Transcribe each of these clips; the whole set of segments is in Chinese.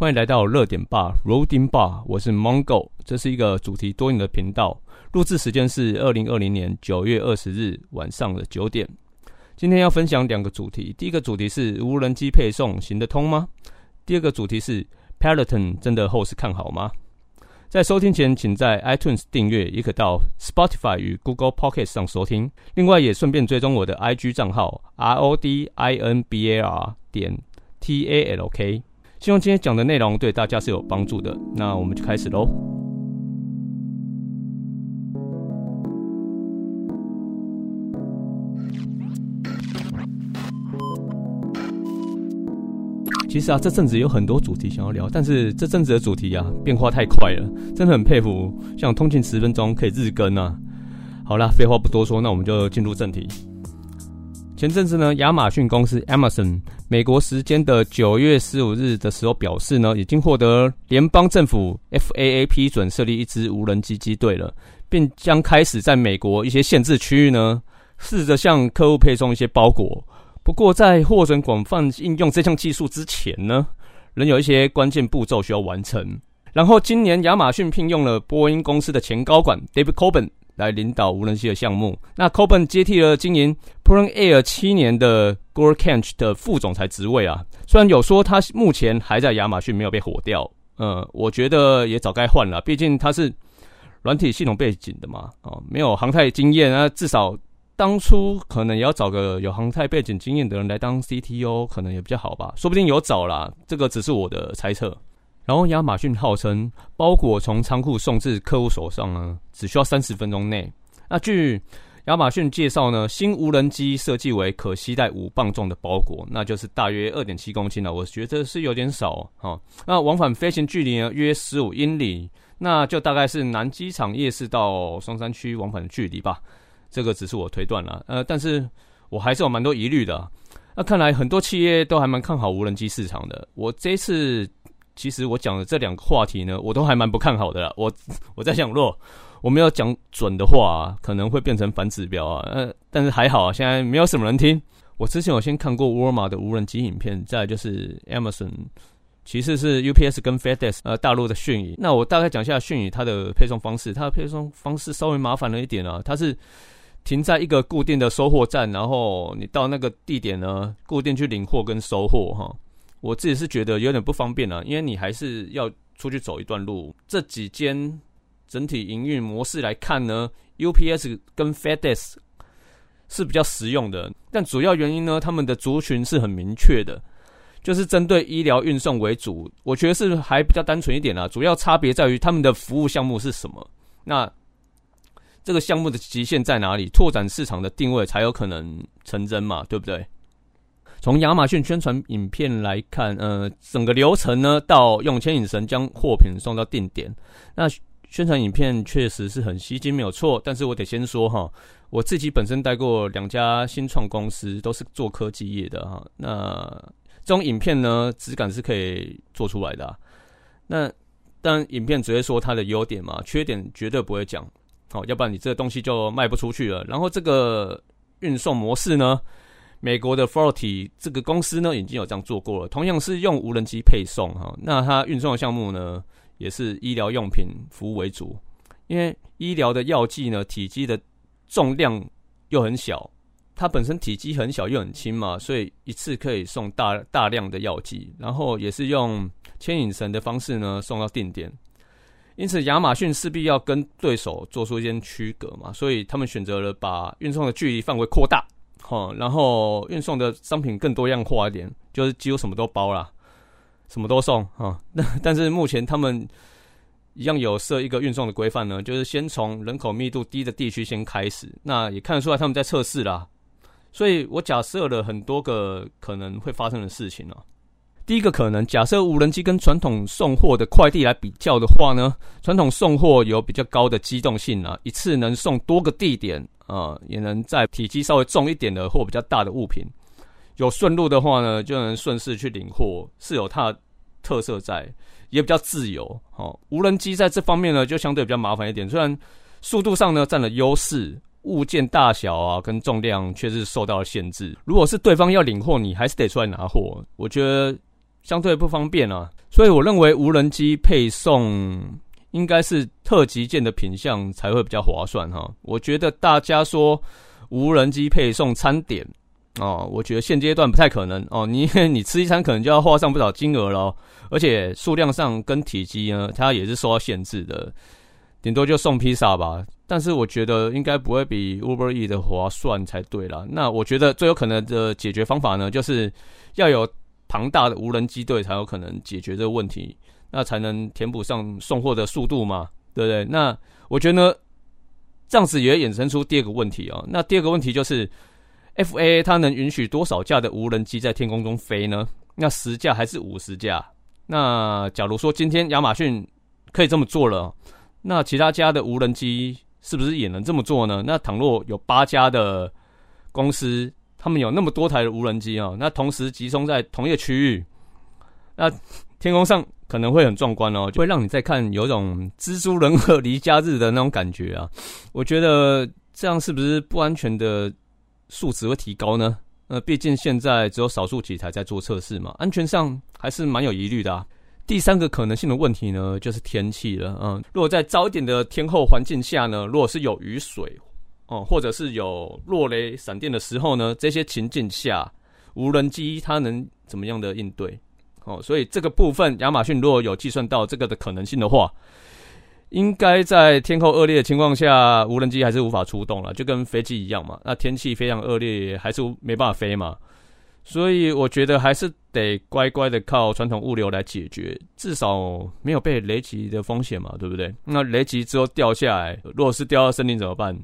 欢迎来到热点吧 （Roading Bar），我是 Mongo，这是一个主题多元的频道。录制时间是二零二零年九月二十日晚上的九点。今天要分享两个主题，第一个主题是无人机配送行得通吗？第二个主题是 Peloton 真的后市看好吗？在收听前，请在 iTunes 订阅，也可到 Spotify 与 Google Pocket 上收听。另外，也顺便追踪我的 IG 账号 R O D I N B A R 点 T A L K。希望今天讲的内容对大家是有帮助的。那我们就开始喽。其实啊，这阵子有很多主题想要聊，但是这阵子的主题啊变化太快了，真的很佩服像通勤十分钟可以日更啊。好啦，废话不多说，那我们就进入正题。前阵子呢，亚马逊公司 Amazon 美国时间的九月十五日的时候表示呢，已经获得联邦政府 FAA 批准设立一支无人机机队了，并将开始在美国一些限制区域呢，试着向客户配送一些包裹。不过，在获准广泛应用这项技术之前呢，仍有一些关键步骤需要完成。然后，今年亚马逊聘用了波音公司的前高管 David Coben 来领导无人机的项目。那 Coben 接替了经营 Plan Air 七年的 Gore Kanch 的副总裁职位啊。虽然有说他目前还在亚马逊没有被火掉，呃，我觉得也早该换了，毕竟他是软体系统背景的嘛，哦，没有航太经验啊，至少。当初可能也要找个有航太背景经验的人来当 CTO，可能也比较好吧，说不定有找啦，这个只是我的猜测。然后亚马逊号称包裹从仓库送至客户手上呢，只需要三十分钟内。那据亚马逊介绍呢，新无人机设计为可携带五磅重的包裹，那就是大约二点七公斤了。我觉得是有点少哈。那往返飞行距离呢，约十五英里，那就大概是南机场夜市到松山区往返的距离吧。这个只是我推断了，呃，但是我还是有蛮多疑虑的。那看来很多企业都还蛮看好无人机市场的。我这次其实我讲的这两个话题呢，我都还蛮不看好的啦。我 我在想，若我没有讲准的话，可能会变成反指标啊。呃，但是还好啊，现在没有什么人听。我之前有先看过沃尔玛的无人机影片，再就是 Amazon，其次是 UPS 跟 FedEx，呃，大陆的迅宇。那我大概讲一下迅宇它的配送方式，它的配送方式稍微麻烦了一点啊，它是。停在一个固定的收货站，然后你到那个地点呢，固定去领货跟收货哈。我自己是觉得有点不方便啊，因为你还是要出去走一段路。这几间整体营运模式来看呢，UPS 跟 FedEx 是比较实用的，但主要原因呢，他们的族群是很明确的，就是针对医疗运送为主。我觉得是还比较单纯一点啊，主要差别在于他们的服务项目是什么。那这个项目的极限在哪里？拓展市场的定位才有可能成真嘛，对不对？从亚马逊宣传影片来看，呃，整个流程呢，到用牵引绳将货品送到定点，那宣传影片确实是很吸睛，没有错。但是我得先说哈，我自己本身带过两家新创公司，都是做科技业的哈。那这种影片呢，质感是可以做出来的。那但影片只会说它的优点嘛，缺点绝对不会讲。好，要不然你这个东西就卖不出去了。然后这个运送模式呢，美国的 f o r t y 这个公司呢已经有这样做过了，同样是用无人机配送哈。那它运送的项目呢，也是医疗用品服务为主，因为医疗的药剂呢，体积的重量又很小，它本身体积很小又很轻嘛，所以一次可以送大大量的药剂，然后也是用牵引绳的方式呢送到定点。因此，亚马逊势必要跟对手做出一些区隔嘛，所以他们选择了把运送的距离范围扩大，哈，然后运送的商品更多样化一点，就是几乎什么都包了，什么都送，哈。那 但是目前他们一样有设一个运送的规范呢，就是先从人口密度低的地区先开始，那也看得出来他们在测试啦。所以我假设了很多个可能会发生的事情哦。第一个可能，假设无人机跟传统送货的快递来比较的话呢，传统送货有比较高的机动性啊，一次能送多个地点啊，也能在体积稍微重一点的或比较大的物品，有顺路的话呢，就能顺势去领货，是有它的特色在，也比较自由。哦，无人机在这方面呢，就相对比较麻烦一点，虽然速度上呢占了优势，物件大小啊跟重量却是受到了限制。如果是对方要领货，你还是得出来拿货。我觉得。相对不方便啊。所以我认为无人机配送应该是特级舰的品相才会比较划算哈。我觉得大家说无人机配送餐点哦，我觉得现阶段不太可能哦。你你吃一餐可能就要花上不少金额了，而且数量上跟体积呢，它也是受到限制的，顶多就送披萨吧。但是我觉得应该不会比 Uber E 的划算才对啦。那我觉得最有可能的解决方法呢，就是要有。庞大的无人机队才有可能解决这个问题，那才能填补上送货的速度嘛，对不对？那我觉得呢，这样子也衍生出第二个问题啊。那第二个问题就是，FAA 它能允许多少架的无人机在天空中飞呢？那十架还是五十架？那假如说今天亚马逊可以这么做了，那其他家的无人机是不是也能这么做呢？那倘若有八家的公司。他们有那么多台的无人机啊，那同时集中在同一个区域，那天空上可能会很壮观哦，就会让你在看有种蜘蛛人和离家日的那种感觉啊。我觉得这样是不是不安全的数值会提高呢？呃，毕竟现在只有少数几台在做测试嘛，安全上还是蛮有疑虑的。啊。第三个可能性的问题呢，就是天气了。嗯，如果在早一点的天候环境下呢，如果是有雨水。哦，或者是有落雷、闪电的时候呢？这些情境下，无人机它能怎么样的应对？哦，所以这个部分，亚马逊如果有计算到这个的可能性的话，应该在天候恶劣的情况下，无人机还是无法出动了，就跟飞机一样嘛。那天气非常恶劣，还是没办法飞嘛。所以我觉得还是得乖乖的靠传统物流来解决，至少没有被雷击的风险嘛，对不对？那雷击之后掉下来，如果是掉到森林怎么办？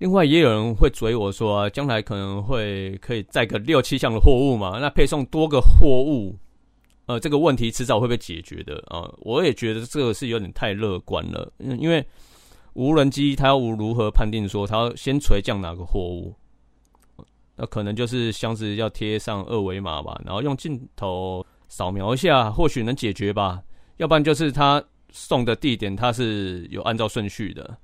另外也有人会追我说，将来可能会可以载个六七项的货物嘛？那配送多个货物，呃，这个问题迟早会被解决的啊！我也觉得这个是有点太乐观了，因为无人机它要如何判定说它要先垂降哪个货物？那可能就是箱子要贴上二维码吧，然后用镜头扫描一下，或许能解决吧。要不然就是他送的地点它是有按照顺序的，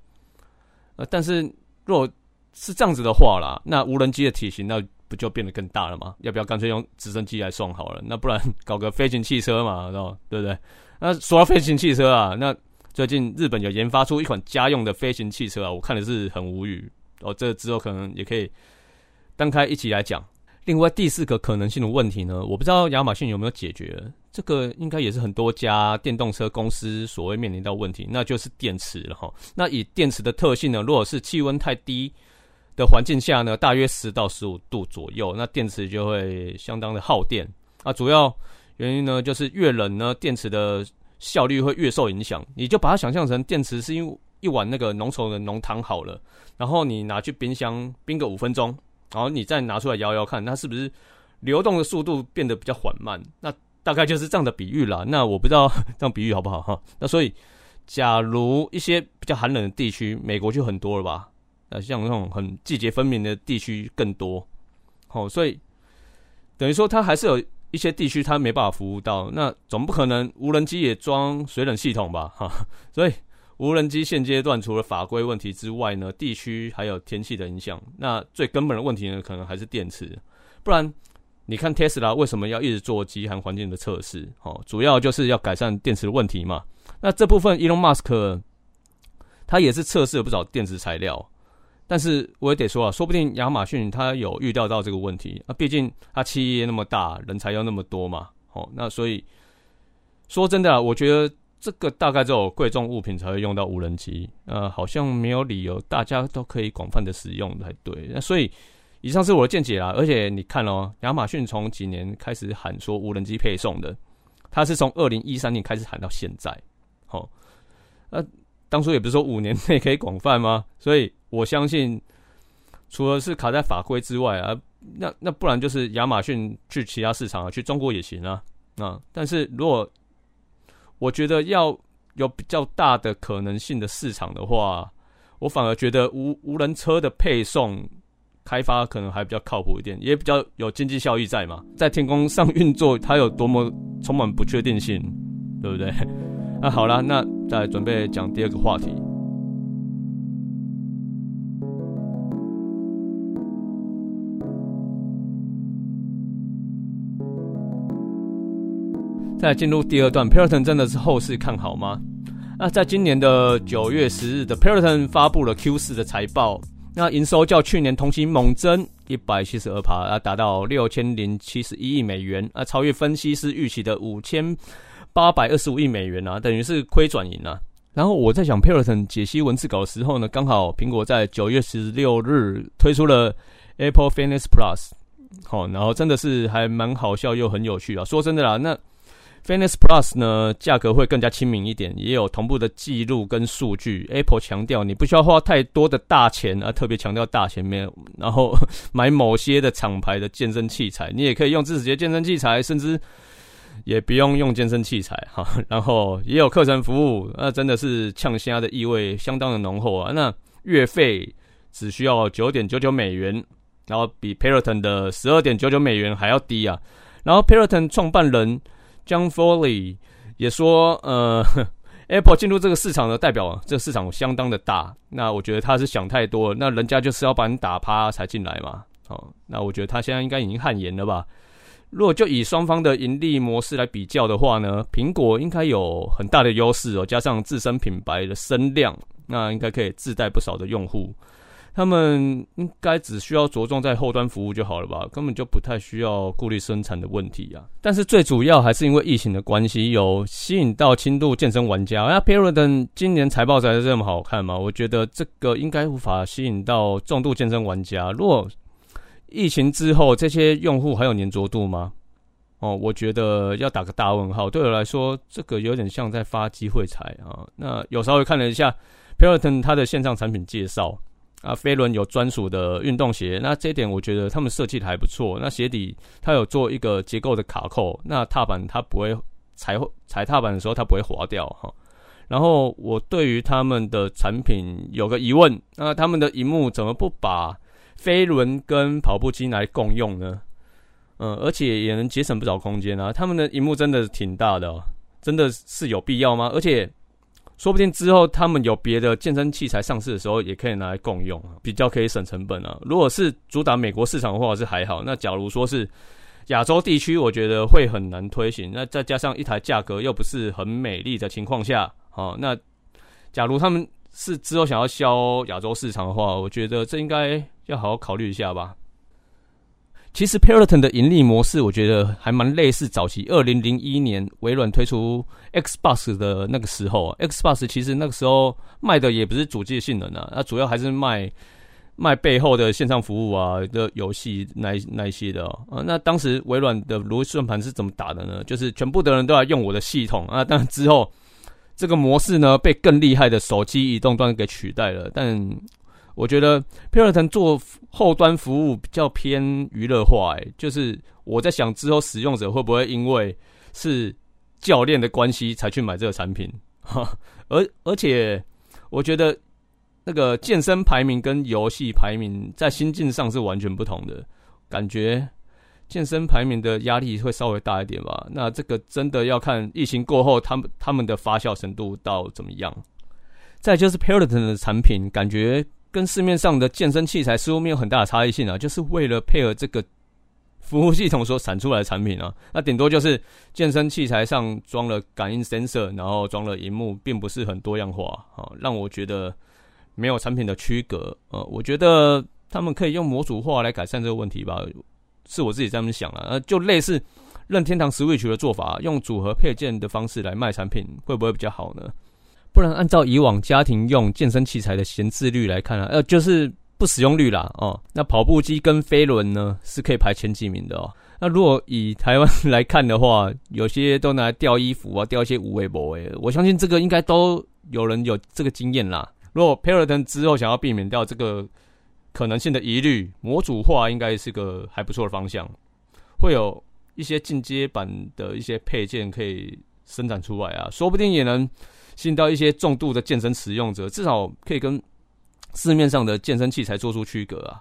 呃，但是。如果是这样子的话啦，那无人机的体型那不就变得更大了吗？要不要干脆用直升机来送好了？那不然搞个飞行汽车嘛，知 道对不对？那说到飞行汽车啊，那最近日本有研发出一款家用的飞行汽车啊，我看的是很无语哦。这之后可能也可以单开一起来讲。另外第四个可能性的问题呢，我不知道亚马逊有没有解决。这个应该也是很多家电动车公司所谓面临到问题，那就是电池了哈。那以电池的特性呢，如果是气温太低的环境下呢，大约十到十五度左右，那电池就会相当的耗电。啊，主要原因呢，就是越冷呢，电池的效率会越受影响。你就把它想象成电池是因为一碗那个浓稠的浓汤好了，然后你拿去冰箱冰个五分钟，然后你再拿出来摇摇看，它是不是流动的速度变得比较缓慢？那大概就是这样的比喻啦。那我不知道 这样比喻好不好哈？那所以，假如一些比较寒冷的地区，美国就很多了吧？那像那种很季节分明的地区更多。好，所以等于说它还是有一些地区它没办法服务到。那总不可能无人机也装水冷系统吧？哈，所以无人机现阶段除了法规问题之外呢，地区还有天气的影响。那最根本的问题呢，可能还是电池，不然。你看 Tesla 为什么要一直做极寒环境的测试？哦，主要就是要改善电池的问题嘛。那这部分 Elon Musk 他也是测试了不少电池材料，但是我也得说啊，说不定亚马逊他有预料到这个问题啊，毕竟他企业那么大，人才要那么多嘛。哦，那所以说真的，我觉得这个大概只有贵重物品才会用到无人机，呃，好像没有理由大家都可以广泛的使用才对。那所以。以上是我的见解啦，而且你看哦，亚马逊从几年开始喊说无人机配送的，他是从二零一三年开始喊到现在，好，那当初也不是说五年内可以广泛吗？所以我相信，除了是卡在法规之外啊，那那不然就是亚马逊去其他市场啊，去中国也行啊，啊，但是如果我觉得要有比较大的可能性的市场的话，我反而觉得无无人车的配送。开发可能还比较靠谱一点，也比较有经济效益在嘛，在天空上运作，它有多么充满不确定性，对不对？那好了，那再准备讲第二个话题。再进入第二段，Peloton 真的是后市看好吗？那在今年的九月十日的 Peloton 发布了 Q 四的财报，那营收较去年同期猛增一百七十二趴，啊，达到六千零七十一亿美元，啊，超越分析师预期的五千八百二十五亿美元啊，等于是亏转盈啊。然后我在讲 Peloton 解析文字稿的时候呢，刚好苹果在九月十六日推出了 Apple Fitness Plus，好，然后真的是还蛮好笑又很有趣啊。说真的啦，那 Fitness Plus 呢，价格会更加亲民一点，也有同步的记录跟数据。Apple 强调你不需要花太多的大钱啊，特别强调大钱没有，然后买某些的厂牌的健身器材，你也可以用自己的健身器材，甚至也不用用健身器材 哈。然后也有课程服务，那真的是呛虾的意味相当的浓厚啊。那月费只需要九点九九美元，然后比 Peloton 的十二点九九美元还要低啊。然后 Peloton 创办人。John Foley 也说，呃，Apple 进入这个市场的代表，这个市场相当的大。那我觉得他是想太多了，那人家就是要把你打趴才进来嘛。哦，那我觉得他现在应该已经汗颜了吧？如果就以双方的盈利模式来比较的话呢，苹果应该有很大的优势哦，加上自身品牌的声量，那应该可以自带不少的用户。他们应该只需要着重在后端服务就好了吧，根本就不太需要顾虑生产的问题啊。但是最主要还是因为疫情的关系，有吸引到轻度健身玩家。那 Peloton 今年财报才是这么好看嘛？我觉得这个应该无法吸引到重度健身玩家。如果疫情之后这些用户还有粘着度吗？哦，我觉得要打个大问号。对我来说，这个有点像在发机会财啊。那有稍微看了一下 Peloton 它的线上产品介绍。啊，飞轮有专属的运动鞋，那这点我觉得他们设计的还不错。那鞋底它有做一个结构的卡扣，那踏板它不会踩踩踏板的时候它不会滑掉哈。然后我对于他们的产品有个疑问，那他们的荧幕怎么不把飞轮跟跑步机来共用呢？嗯，而且也能节省不少空间啊。他们的荧幕真的挺大的，真的是有必要吗？而且。说不定之后他们有别的健身器材上市的时候，也可以拿来共用，比较可以省成本啊。如果是主打美国市场的话，是还好。那假如说是亚洲地区，我觉得会很难推行。那再加上一台价格又不是很美丽的情况下，哦，那假如他们是之后想要销亚洲市场的话，我觉得这应该要好好考虑一下吧。其实 Peloton 的盈利模式，我觉得还蛮类似早期二零零一年微软推出 Xbox 的那个时候。Xbox 其实那个时候卖的也不是主机性能啊，那主要还是卖卖背后的线上服务啊的游戏那那些的啊。那当时微软的逻辑算盘是怎么打的呢？就是全部的人都要用我的系统啊。但之后这个模式呢，被更厉害的手机移动端给取代了。但我觉得 Peloton 做后端服务比较偏娱乐化，哎，就是我在想之后使用者会不会因为是教练的关系才去买这个产品，哈，而而且我觉得那个健身排名跟游戏排名在心境上是完全不同的，感觉健身排名的压力会稍微大一点吧。那这个真的要看疫情过后他们他们的发酵程度到怎么样。再就是 Peloton 的产品，感觉。跟市面上的健身器材似乎没有很大的差异性啊，就是为了配合这个服务系统所产出来的产品啊，那顶多就是健身器材上装了感应 sensor，然后装了荧幕，并不是很多样化啊，让我觉得没有产品的区隔。呃，我觉得他们可以用模组化来改善这个问题吧，是我自己这么想了。呃，就类似任天堂 Switch 的做法，用组合配件的方式来卖产品，会不会比较好呢？不然，按照以往家庭用健身器材的闲置率来看啊，呃，就是不使用率啦，哦，那跑步机跟飞轮呢是可以排前几名的哦。那如果以台湾来看的话，有些都拿来吊衣服啊，吊一些无围脖诶，我相信这个应该都有人有这个经验啦。如果 Peloton 之后想要避免掉这个可能性的疑虑，模组化应该是个还不错的方向，会有一些进阶版的一些配件可以生产出来啊，说不定也能。吸引到一些重度的健身使用者，至少可以跟市面上的健身器材做出区隔啊。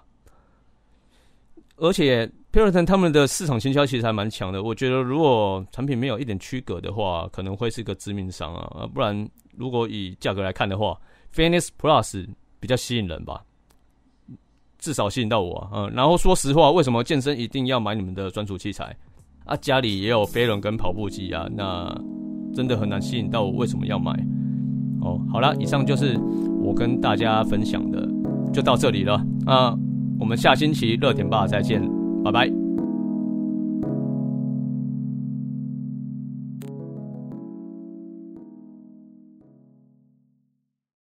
而且 Peloton 他们的市场行销其实还蛮强的，我觉得如果产品没有一点区隔的话，可能会是个致命伤啊。不然如果以价格来看的话，Fitness Plus 比较吸引人吧，至少吸引到我。嗯，然后说实话，为什么健身一定要买你们的专属器材？啊，家里也有飞轮跟跑步机啊，那真的很难吸引到我为什么要买。哦，好了，以上就是我跟大家分享的，就到这里了那，我们下星期热点吧再见，拜拜。